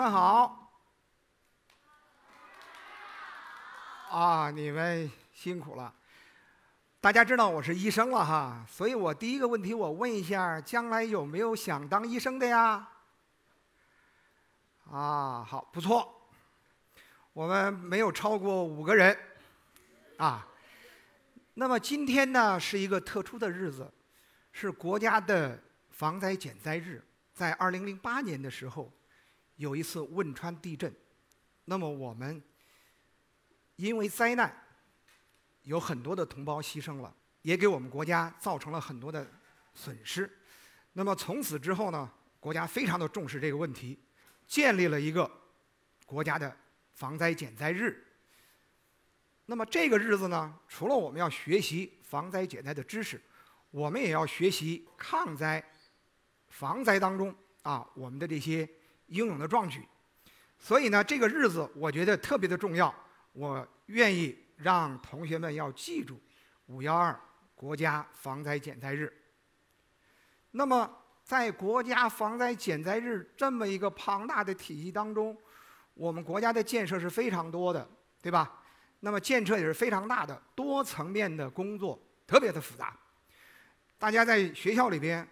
们好。啊，你们辛苦了。大家知道我是医生了哈，所以我第一个问题我问一下：将来有没有想当医生的呀？啊，好，不错。我们没有超过五个人。啊，那么今天呢是一个特殊的日子，是国家的防灾减灾日。在二零零八年的时候，有一次汶川地震，那么我们因为灾难，有很多的同胞牺牲了，也给我们国家造成了很多的损失。那么从此之后呢，国家非常的重视这个问题，建立了一个国家的防灾减灾日。那么这个日子呢，除了我们要学习防灾减灾的知识，我们也要学习抗灾、防灾当中啊我们的这些英勇的壮举。所以呢，这个日子我觉得特别的重要，我愿意让同学们要记住五幺二国家防灾减灾日。那么在国家防灾减灾日这么一个庞大的体系当中，我们国家的建设是非常多的，对吧？那么建设也是非常大的，多层面的工作，特别的复杂。大家在学校里边，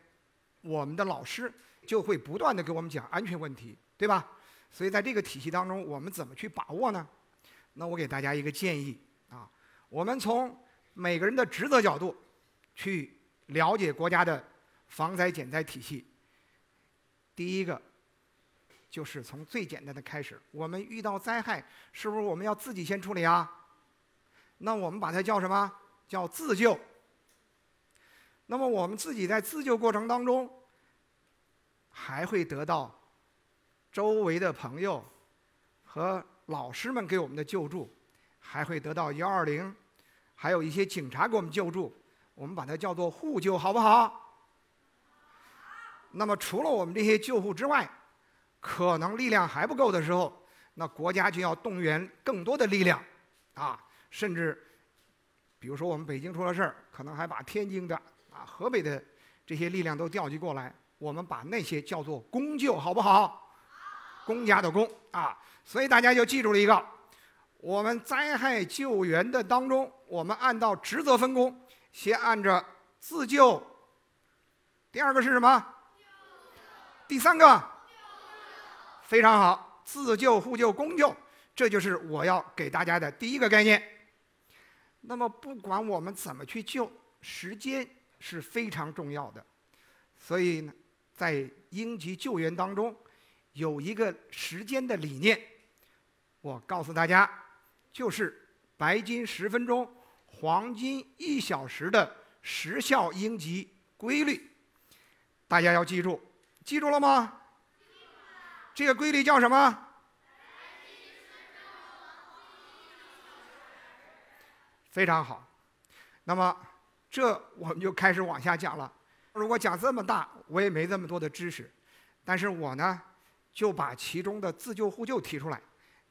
我们的老师就会不断的给我们讲安全问题，对吧？所以在这个体系当中，我们怎么去把握呢？那我给大家一个建议啊，我们从每个人的职责角度去了解国家的防灾减灾体系。第一个。就是从最简单的开始，我们遇到灾害，是不是我们要自己先处理啊？那我们把它叫什么？叫自救。那么我们自己在自救过程当中，还会得到周围的朋友和老师们给我们的救助，还会得到幺二零，还有一些警察给我们救助。我们把它叫做互救，好不好？那么除了我们这些救护之外，可能力量还不够的时候，那国家就要动员更多的力量，啊，甚至，比如说我们北京出了事儿，可能还把天津的、啊河北的这些力量都调集过来，我们把那些叫做公救，好不好？公家的公啊，所以大家就记住了一个，我们灾害救援的当中，我们按照职责分工，先按着自救，第二个是什么？第三个。非常好，自救、互救、公救，这就是我要给大家的第一个概念。那么，不管我们怎么去救，时间是非常重要的。所以呢，在应急救援当中，有一个时间的理念，我告诉大家，就是白金十分钟，黄金一小时的时效应急规律。大家要记住，记住了吗？这个规律叫什么？非常好。那么，这我们就开始往下讲了。如果讲这么大，我也没这么多的知识。但是我呢，就把其中的自救互救提出来，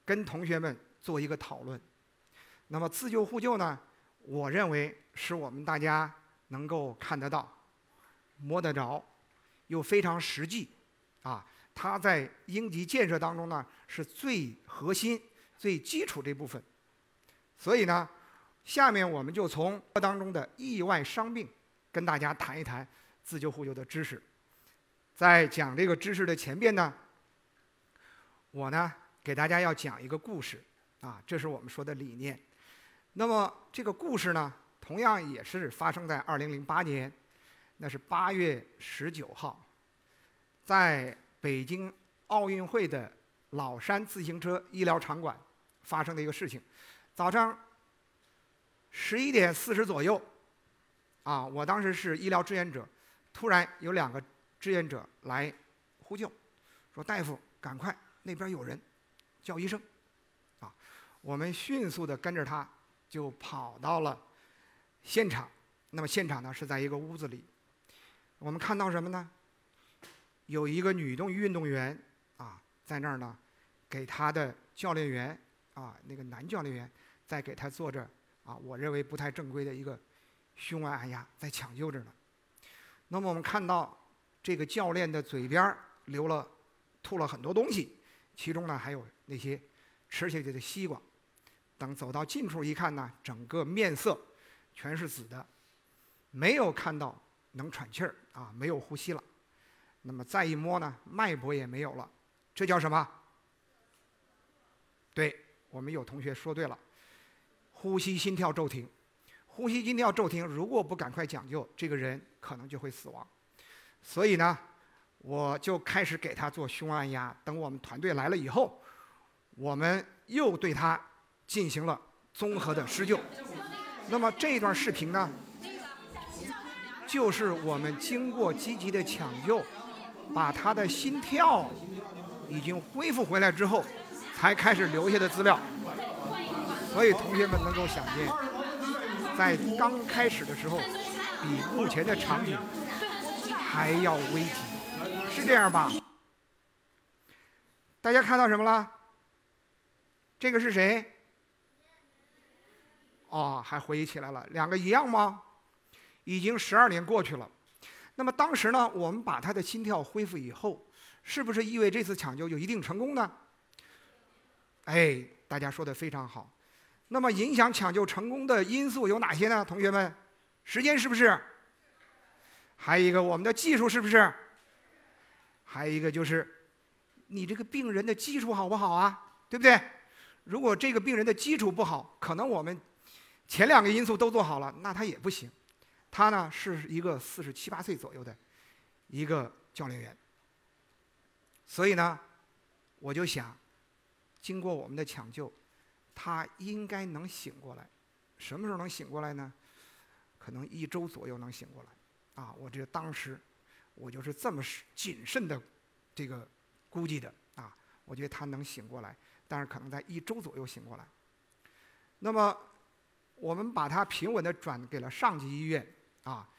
跟同学们做一个讨论。那么，自救互救呢，我认为是我们大家能够看得到、摸得着，又非常实际，啊。它在应急建设当中呢，是最核心、最基础这部分。所以呢，下面我们就从当中的意外伤病跟大家谈一谈自救互救的知识。在讲这个知识的前边呢，我呢给大家要讲一个故事啊，这是我们说的理念。那么这个故事呢，同样也是发生在二零零八年，那是八月十九号，在。北京奥运会的老山自行车医疗场馆发生的一个事情，早上十一点四十左右，啊，我当时是医疗志愿者，突然有两个志愿者来呼救，说大夫赶快那边有人，叫医生，啊，我们迅速的跟着他就跑到了现场，那么现场呢是在一个屋子里，我们看到什么呢？有一个女动运动员啊，在那儿呢，给她的教练员啊，那个男教练员在给她做着啊，我认为不太正规的一个胸外按压，在抢救着呢。那么我们看到这个教练的嘴边流了吐了很多东西，其中呢还有那些吃下去的西瓜。等走到近处一看呢，整个面色全是紫的，没有看到能喘气儿啊，没有呼吸了。那么再一摸呢，脉搏也没有了，这叫什么？对我们有同学说对了，呼吸心跳骤停，呼吸心跳骤停，如果不赶快抢救，这个人可能就会死亡。所以呢，我就开始给他做胸按压。等我们团队来了以后，我们又对他。进行了综合的施救。那么这一段视频呢，就是我们经过积极的抢救，把他的心跳已经恢复回来之后，才开始留下的资料。所以同学们能够想见，在刚开始的时候，比目前的场景还要危急，是这样吧？大家看到什么了？这个是谁？哦，还回忆起来了，两个一样吗？已经十二年过去了。那么当时呢，我们把他的心跳恢复以后，是不是意味这次抢救就一定成功呢？哎，大家说的非常好。那么影响抢救成功的因素有哪些呢？同学们，时间是不是？还有一个我们的技术是不是？还有一个就是你这个病人的基础好不好啊？对不对？如果这个病人的基础不好，可能我们。前两个因素都做好了，那他也不行。他呢是一个四十七八岁左右的一个教练员，所以呢，我就想，经过我们的抢救，他应该能醒过来。什么时候能醒过来呢？可能一周左右能醒过来。啊，我这当时我就是这么谨慎的这个估计的啊，我觉得他能醒过来，但是可能在一周左右醒过来。那么。我们把他平稳的转给了上级医院，啊，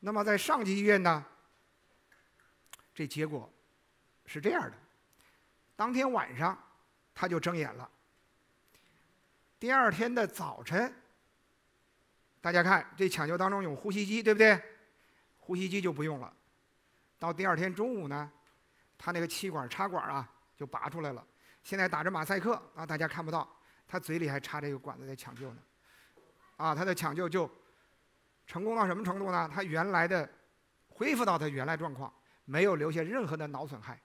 那么在上级医院呢，这结果是这样的：当天晚上他就睁眼了，第二天的早晨，大家看这抢救当中有呼吸机，对不对？呼吸机就不用了。到第二天中午呢，他那个气管插管啊就拔出来了，现在打着马赛克啊，大家看不到，他嘴里还插着一个管子在抢救呢。啊，他的抢救就成功到什么程度呢？他原来的恢复到他原来状况，没有留下任何的脑损害。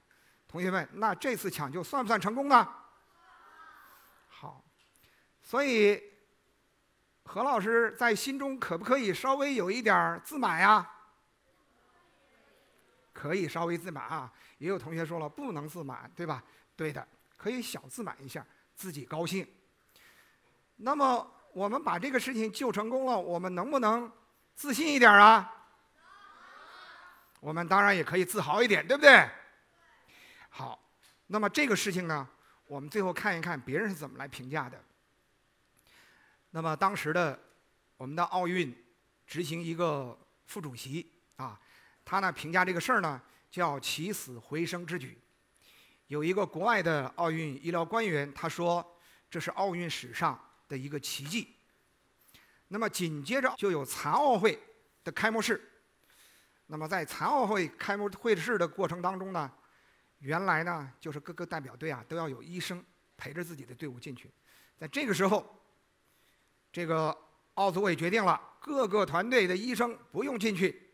同学们，那这次抢救算不算成功呢？所以何老师在心中可不可以稍微有一点自满呀？可以稍微自满啊。也有同学说了，不能自满，对吧？对的，可以小自满一下，自己高兴。那么。我们把这个事情救成功了，我们能不能自信一点啊？我们当然也可以自豪一点，对不对？好，那么这个事情呢，我们最后看一看别人是怎么来评价的。那么当时的我们的奥运执行一个副主席啊，他呢评价这个事儿呢叫起死回生之举。有一个国外的奥运医疗官员他说，这是奥运史上。的一个奇迹。那么紧接着就有残奥会的开幕式。那么在残奥会开幕会式的过程当中呢，原来呢就是各个代表队啊都要有医生陪着自己的队伍进去。在这个时候，这个奥组委决定了，各个团队的医生不用进去，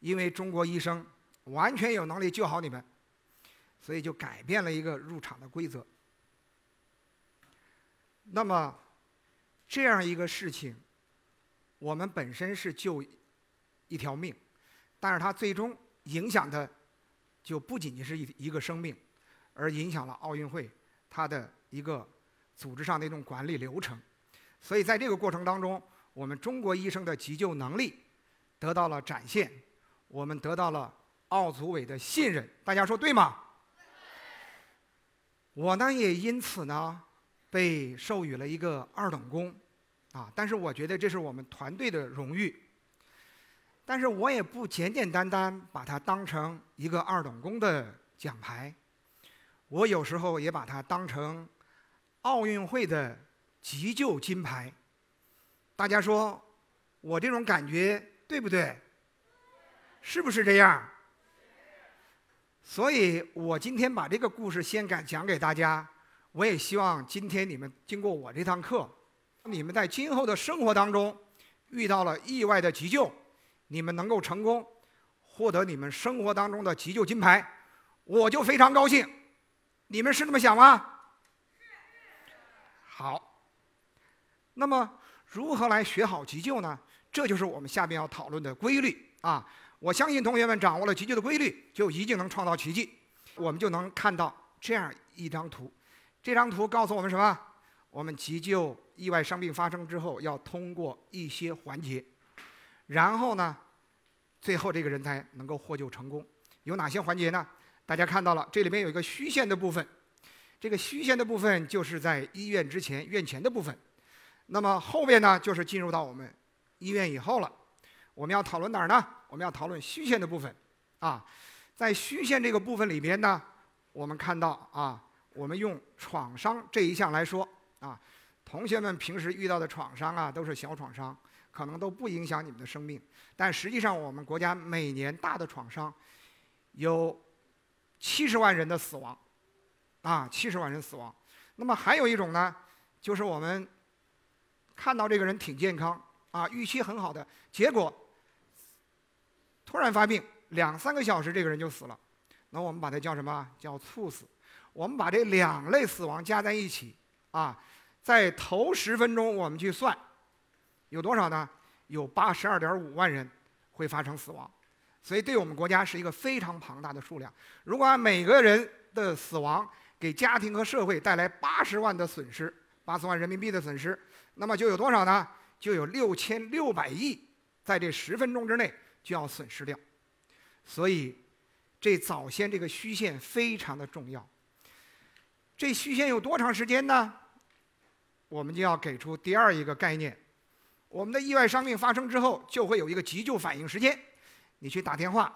因为中国医生完全有能力救好你们，所以就改变了一个入场的规则。那么。这样一个事情，我们本身是救一条命，但是它最终影响的就不仅仅是一一个生命，而影响了奥运会它的一个组织上的一种管理流程。所以在这个过程当中，我们中国医生的急救能力得到了展现，我们得到了奥组委的信任。大家说对吗？我呢也因此呢。被授予了一个二等功，啊！但是我觉得这是我们团队的荣誉。但是我也不简简单单把它当成一个二等功的奖牌，我有时候也把它当成奥运会的急救金牌。大家说，我这种感觉对不对？是不是这样？所以我今天把这个故事先敢讲给大家，我也希望今天你们经过我这堂课，你们在今后的生活当中遇到了意外的急救，你们能够成功获得你们生活当中的急救金牌，我就非常高兴。你们是这么想吗？好。那么如何来学好急救呢？这就是我们下面要讨论的规律啊。我相信同学们掌握了急救的规律，就一定能创造奇迹。我们就能看到这样一张图，这张图告诉我们什么？我们急救意外伤病发生之后，要通过一些环节，然后呢，最后这个人才能够获救成功。有哪些环节呢？大家看到了，这里面有一个虚线的部分，这个虚线的部分就是在医院之前、院前的部分。那么后边呢，就是进入到我们医院以后了。我们要讨论哪儿呢？我们要讨论虚线的部分，啊，在虚线这个部分里边呢，我们看到啊，我们用创伤这一项来说啊，同学们平时遇到的创伤啊，都是小创伤，可能都不影响你们的生命。但实际上，我们国家每年大的创伤有七十万人的死亡，啊，七十万人死亡。那么还有一种呢，就是我们看到这个人挺健康啊，预期很好的，结果。突然发病，两三个小时这个人就死了，那我们把它叫什么？叫猝死。我们把这两类死亡加在一起，啊，在头十分钟我们去算，有多少呢？有八十二点五万人会发生死亡，所以对我们国家是一个非常庞大的数量。如果按每个人的死亡给家庭和社会带来八十万的损失，八十万人民币的损失，那么就有多少呢？就有六千六百亿在这十分钟之内。就要损失掉，所以这早先这个虚线非常的重要。这虚线有多长时间呢？我们就要给出第二一个概念：我们的意外伤病发生之后，就会有一个急救反应时间。你去打电话，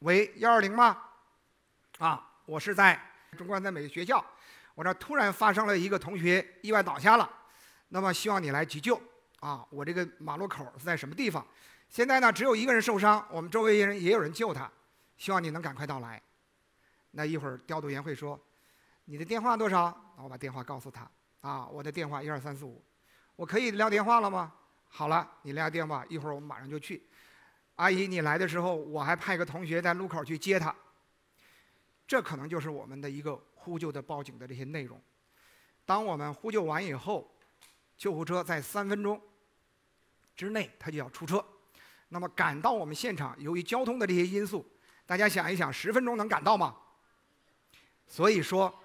喂，幺二零吗？啊，我是在中关在美学校，我这突然发生了一个同学意外倒下了，那么希望你来急救。啊，我这个马路口是在什么地方？现在呢，只有一个人受伤，我们周围人也有人救他，希望你能赶快到来。那一会儿调度员会说：“你的电话多少？”我把电话告诉他。啊，我的电话一二三四五，我可以撂电话了吗？好了，你撂电话，一会儿我们马上就去。阿姨，你来的时候，我还派个同学在路口去接他。这可能就是我们的一个呼救的报警的这些内容。当我们呼救完以后，救护车在三分钟之内，他就要出车。那么赶到我们现场，由于交通的这些因素，大家想一想，十分钟能赶到吗？所以说，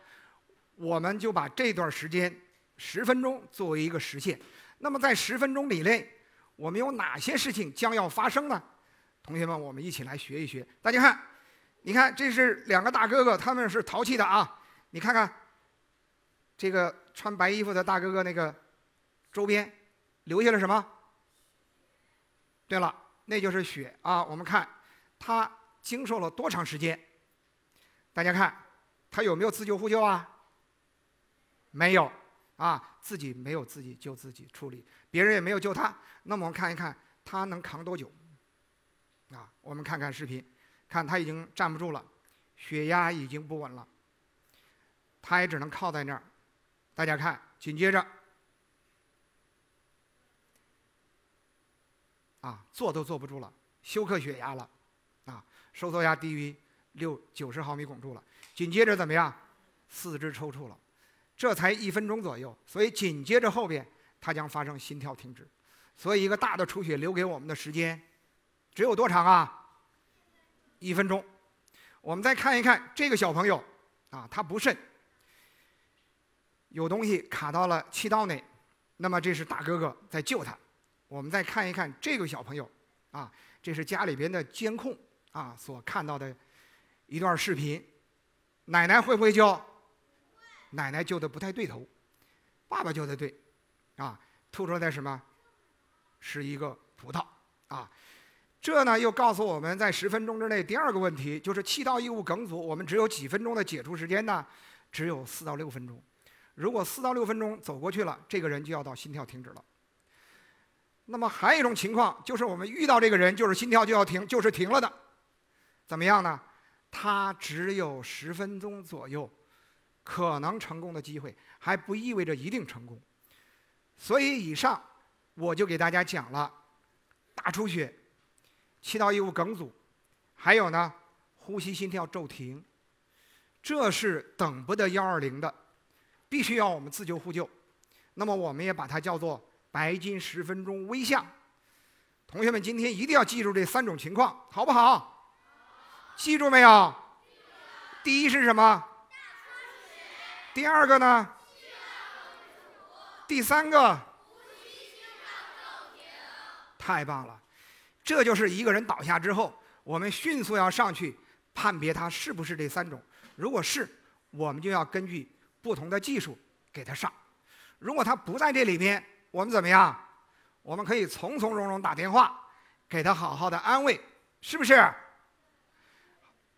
我们就把这段时间十分钟作为一个时限。那么在十分钟以内，我们有哪些事情将要发生呢？同学们，我们一起来学一学。大家看，你看，这是两个大哥哥，他们是淘气的啊。你看看，这个穿白衣服的大哥哥，那个周边留下了什么？对了。那就是血啊！我们看，他经受了多长时间？大家看，他有没有自救呼救啊？没有啊，自己没有自己救自己处理，别人也没有救他。那么我们看一看，他能扛多久？啊，我们看看视频，看他已经站不住了，血压已经不稳了，他也只能靠在那儿。大家看，紧接着。啊，坐都坐不住了，休克血压了，啊，收缩压低于六九十毫米汞柱了。紧接着怎么样？四肢抽搐了，这才一分钟左右，所以紧接着后边它将发生心跳停止。所以一个大的出血留给我们的时间只有多长啊？一分钟。我们再看一看这个小朋友，啊，他不慎有东西卡到了气道内，那么这是大哥哥在救他。我们再看一看这个小朋友，啊，这是家里边的监控啊所看到的一段视频。奶奶会不会救？奶奶救的不太对头，爸爸救的对，啊，吐出来的什么？是一个葡萄啊。这呢又告诉我们在十分钟之内，第二个问题就是气道异物梗阻，我们只有几分钟的解除时间呢？只有四到六分钟。如果四到六分钟走过去了，这个人就要到心跳停止了。那么还有一种情况，就是我们遇到这个人，就是心跳就要停，就是停了的，怎么样呢？他只有十分钟左右可能成功的机会，还不意味着一定成功。所以以上我就给大家讲了大出血、气道异物梗阻，还有呢呼吸心跳骤停，这是等不得幺二零的，必须要我们自救互救。那么我们也把它叫做白金十分钟微象。同学们今天一定要记住这三种情况，好不好？记住没有？第一是什么？第二个呢？第三个？太棒了！这就是一个人倒下之后，我们迅速要上去判别他是不是这三种。如果是，我们就要根据不同的技术给他上。如果他不在这里边，我们怎么样？我们可以从从容容打电话，给他好好的安慰，是不是？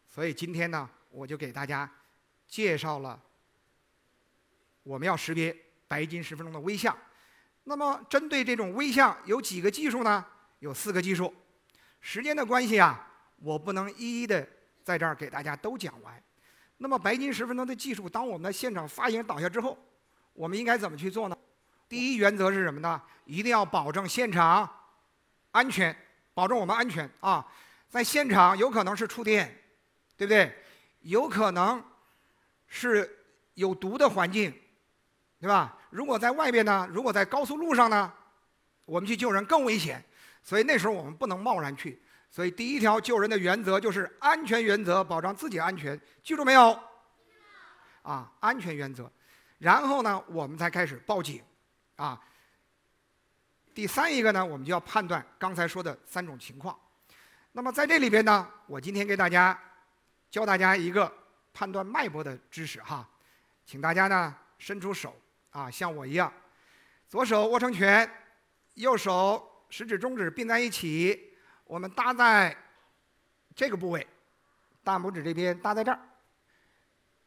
所以今天呢，我就给大家介绍了我们要识别白金十分钟的微象。那么针对这种微象，有几个技术呢？有四个技术。时间的关系啊，我不能一一的在这儿给大家都讲完。那么白金十分钟的技术，当我们的现场发言倒下之后。我们应该怎么去做呢？第一原则是什么呢？一定要保证现场安全，保证我们安全啊！在现场有可能是触电，对不对？有可能是有毒的环境，对吧？如果在外边呢？如果在高速路上呢？我们去救人更危险，所以那时候我们不能贸然去。所以第一条救人的原则就是安全原则，保障自己安全，记住没有？啊，安全原则。然后呢，我们才开始报警，啊。第三一个呢，我们就要判断刚才说的三种情况。那么在这里边呢，我今天给大家教大家一个判断脉搏的知识哈，请大家呢伸出手啊，像我一样，左手握成拳，右手食指中指并在一起，我们搭在这个部位，大拇指这边搭在这儿，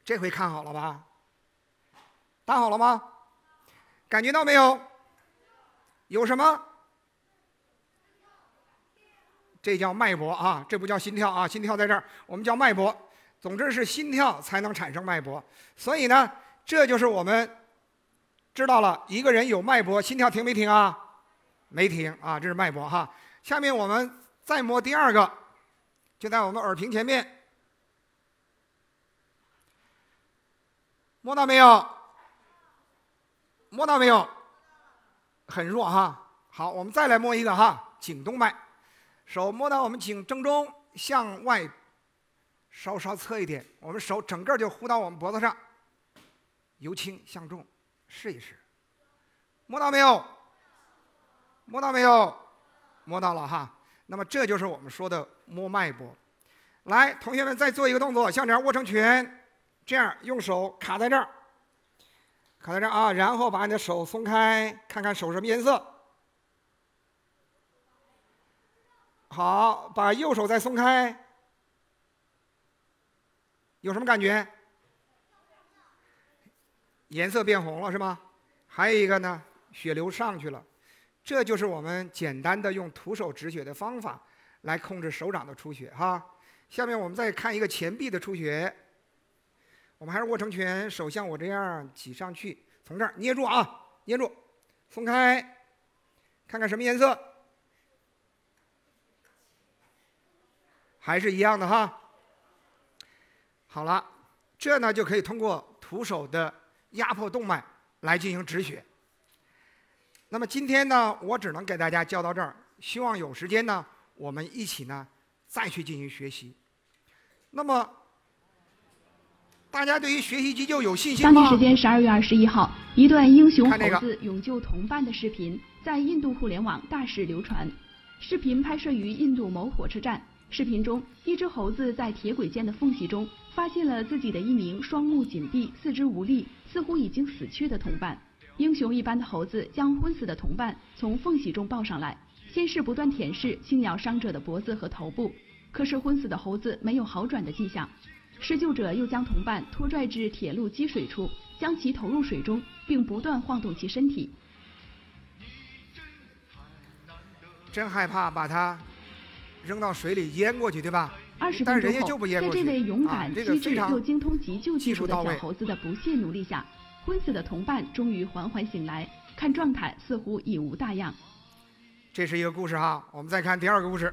这回看好了吧？搭好了吗？感觉到没有？有什么？这叫脉搏啊，这不叫心跳啊，心跳在这儿，我们叫脉搏。总之是心跳才能产生脉搏，所以呢，这就是我们知道了一个人有脉搏，心跳停没停啊？没停啊，这是脉搏哈。下面我们再摸第二个，就在我们耳屏前面，摸到没有？摸到没有？很弱哈。好，我们再来摸一个哈，颈动脉。手摸到我们颈正中，向外稍稍侧一点，我们手整个就呼到我们脖子上，由轻向重，试一试。摸到没有？摸到没有？摸到了哈。那么这就是我们说的摸脉搏。来，同学们再做一个动作，像这样握成拳，这样用手卡在这儿。卡在这啊，然后把你的手松开，看看手什么颜色。好，把右手再松开，有什么感觉？颜色变红了是吗？还有一个呢，血流上去了。这就是我们简单的用徒手止血的方法来控制手掌的出血哈。下面我们再看一个前臂的出血。我们还是握成拳，手像我这样挤上去，从这儿捏住啊，捏住，松开，看看什么颜色，还是一样的哈。好了，这呢就可以通过徒手的压迫动脉来进行止血。那么今天呢，我只能给大家教到这儿，希望有时间呢，我们一起呢再去进行学习。那么。大家对于学习急救有信心吗？当地时间十二月二十一号，一段英雄猴子勇救同伴的视频在印度互联网大肆流传。视频拍摄于印度某火车站。视频中，一只猴子在铁轨间的缝隙中发现了自己的一名双目紧闭、四肢无力、似乎已经死去的同伴。英雄一般的猴子将昏死的同伴从缝隙中抱上来，先是不断舔舐、轻咬伤者的脖子和头部，可是昏死的猴子没有好转的迹象。施救者又将同伴拖拽至铁路积水处，将其投入水中，并不断晃动其身体。真害怕把他扔到水里淹过去，对吧？二十分钟后，在这位勇敢、机智又精通急救技术的小猴子的不懈努力下，昏死的同伴终于缓缓醒来，看状态似乎已无大恙。这是一个故事哈，我们再看第二个故事。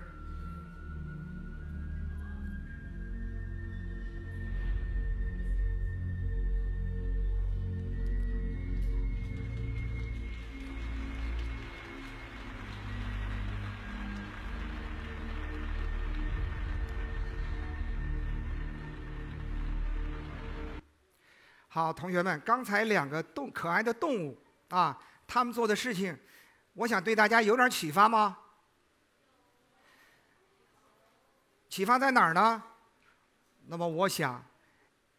好，同学们，刚才两个动可爱的动物啊，他们做的事情，我想对大家有点启发吗？启发在哪儿呢？那么我想，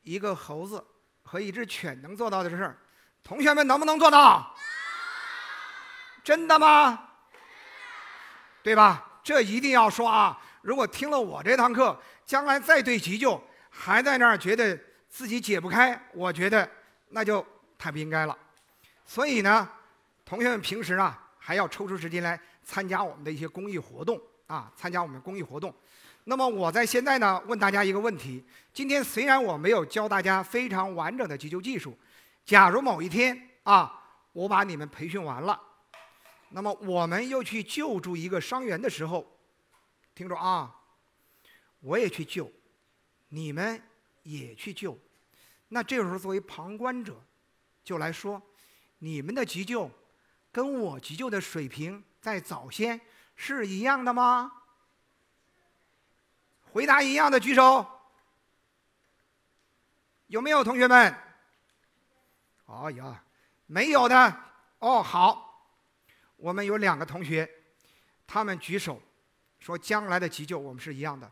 一个猴子和一只犬能做到的事儿，同学们能不能做到？真的吗？对吧？这一定要说啊！如果听了我这堂课，将来再对急救还在那儿觉得。自己解不开，我觉得那就太不应该了。所以呢，同学们平时啊还要抽出时间来参加我们的一些公益活动啊，参加我们公益活动。那么我在现在呢问大家一个问题：今天虽然我没有教大家非常完整的急救技术，假如某一天啊我把你们培训完了，那么我们又去救助一个伤员的时候，听着啊，我也去救，你们。也去救，那这时候作为旁观者，就来说，你们的急救跟我急救的水平在早先是一样的吗？回答一样的举手，有没有同学们？哎呀，没有的。哦，好，我们有两个同学，他们举手说将来的急救我们是一样的。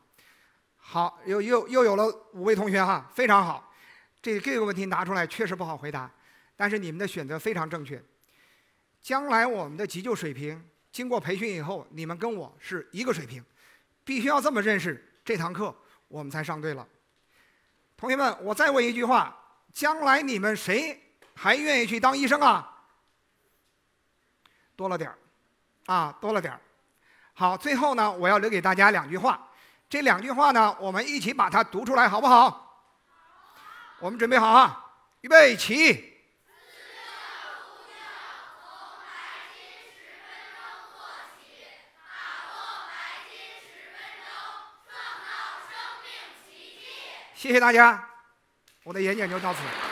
好，又又又有了五位同学哈，非常好。这这个问题拿出来确实不好回答，但是你们的选择非常正确。将来我们的急救水平经过培训以后，你们跟我是一个水平，必须要这么认识这堂课，我们才上对了。同学们，我再问一句话：将来你们谁还愿意去当医生啊？多了点儿，啊，多了点儿。好，最后呢，我要留给大家两句话。这两句话呢，我们一起把它读出来，好不好？我们准备好啊，预备起。谢谢大家，我的演讲就到此。